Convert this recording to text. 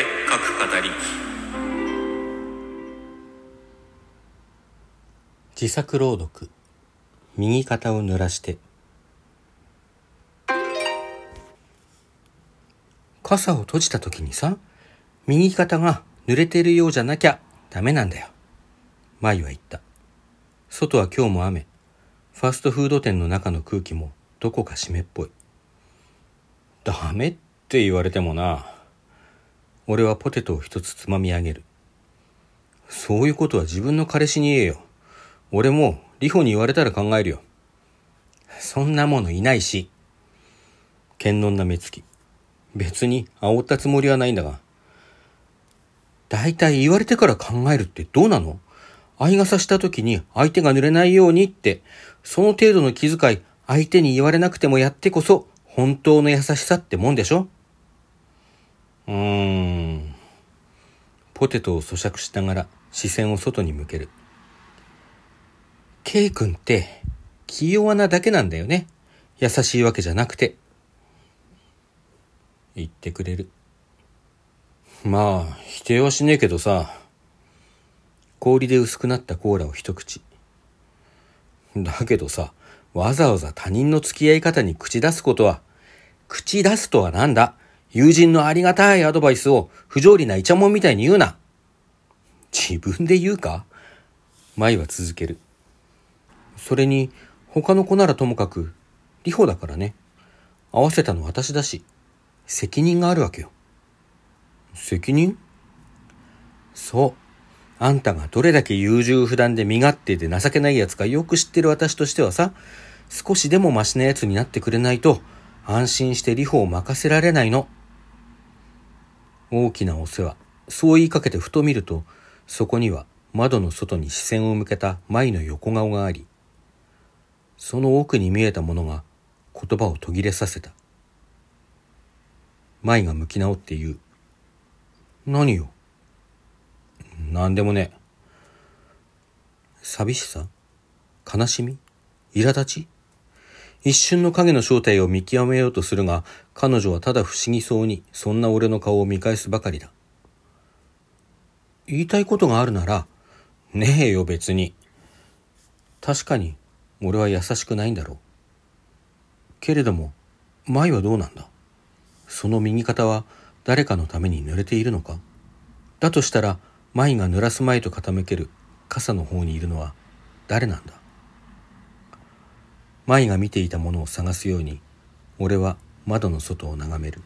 く語り。自作朗読。右肩を濡らして。傘を閉じた時にさ右肩が濡れてるようじゃなきゃダメなんだよ。舞は言った。外は今日も雨。ファストフード店の中の空気もどこか湿っぽい。ダメって言われてもな。俺はポテトを一つつまみ上げるそういうことは自分の彼氏に言えよ俺もリホに言われたら考えるよ。そんなものいないし。堅能な目つき。別に煽ったつもりはないんだが。だいたい言われてから考えるってどうなの？合傘した時に相手が濡れないようにって、その程度の気遣い、相手に言われなくてもやってこそ、本当の優しさってもんでしょ？うーん。ポテトを咀嚼しながら視線を外に向ける。K 君って気弱なだけなんだよね。優しいわけじゃなくて。言ってくれる。まあ、否定はしねえけどさ。氷で薄くなったコーラを一口。だけどさ、わざわざ他人の付き合い方に口出すことは、口出すとはなんだ友人のありがたいアドバイスを不条理なイチャモンみたいに言うな。自分で言うか？舞は続ける。それに、他の子ならともかく、リホだからね。合わせたの私だし、責任があるわけよ。責任？そう。あんたがどれだけ優柔不断で身勝手で情けない奴かよく知ってる私としてはさ、少しでもマシな奴になってくれないと、安心してリホを任せられないの。大きなお世話。そう言いかけてふと見ると、そこには窓の外に視線を向けた舞の横顔があり、その奥に見えたものが言葉を途切れさせた。舞が向き直って言う。何よ？何でもね。寂しさ？悲しみ？苛立ち？一瞬の影の正体を見極めようとするが、彼女はただ不思議そうに、そんな俺の顔を見返すばかりだ。言いたいことがあるなら、ねえよ別に。確かに、俺は優しくないんだろう。けれども、舞はどうなんだ？その右肩は誰かのために濡れているのか？だとしたら、舞が濡らすまいと傾ける傘の方にいるのは誰なんだ？舞が見ていたものを探すように、俺は窓の外を眺める。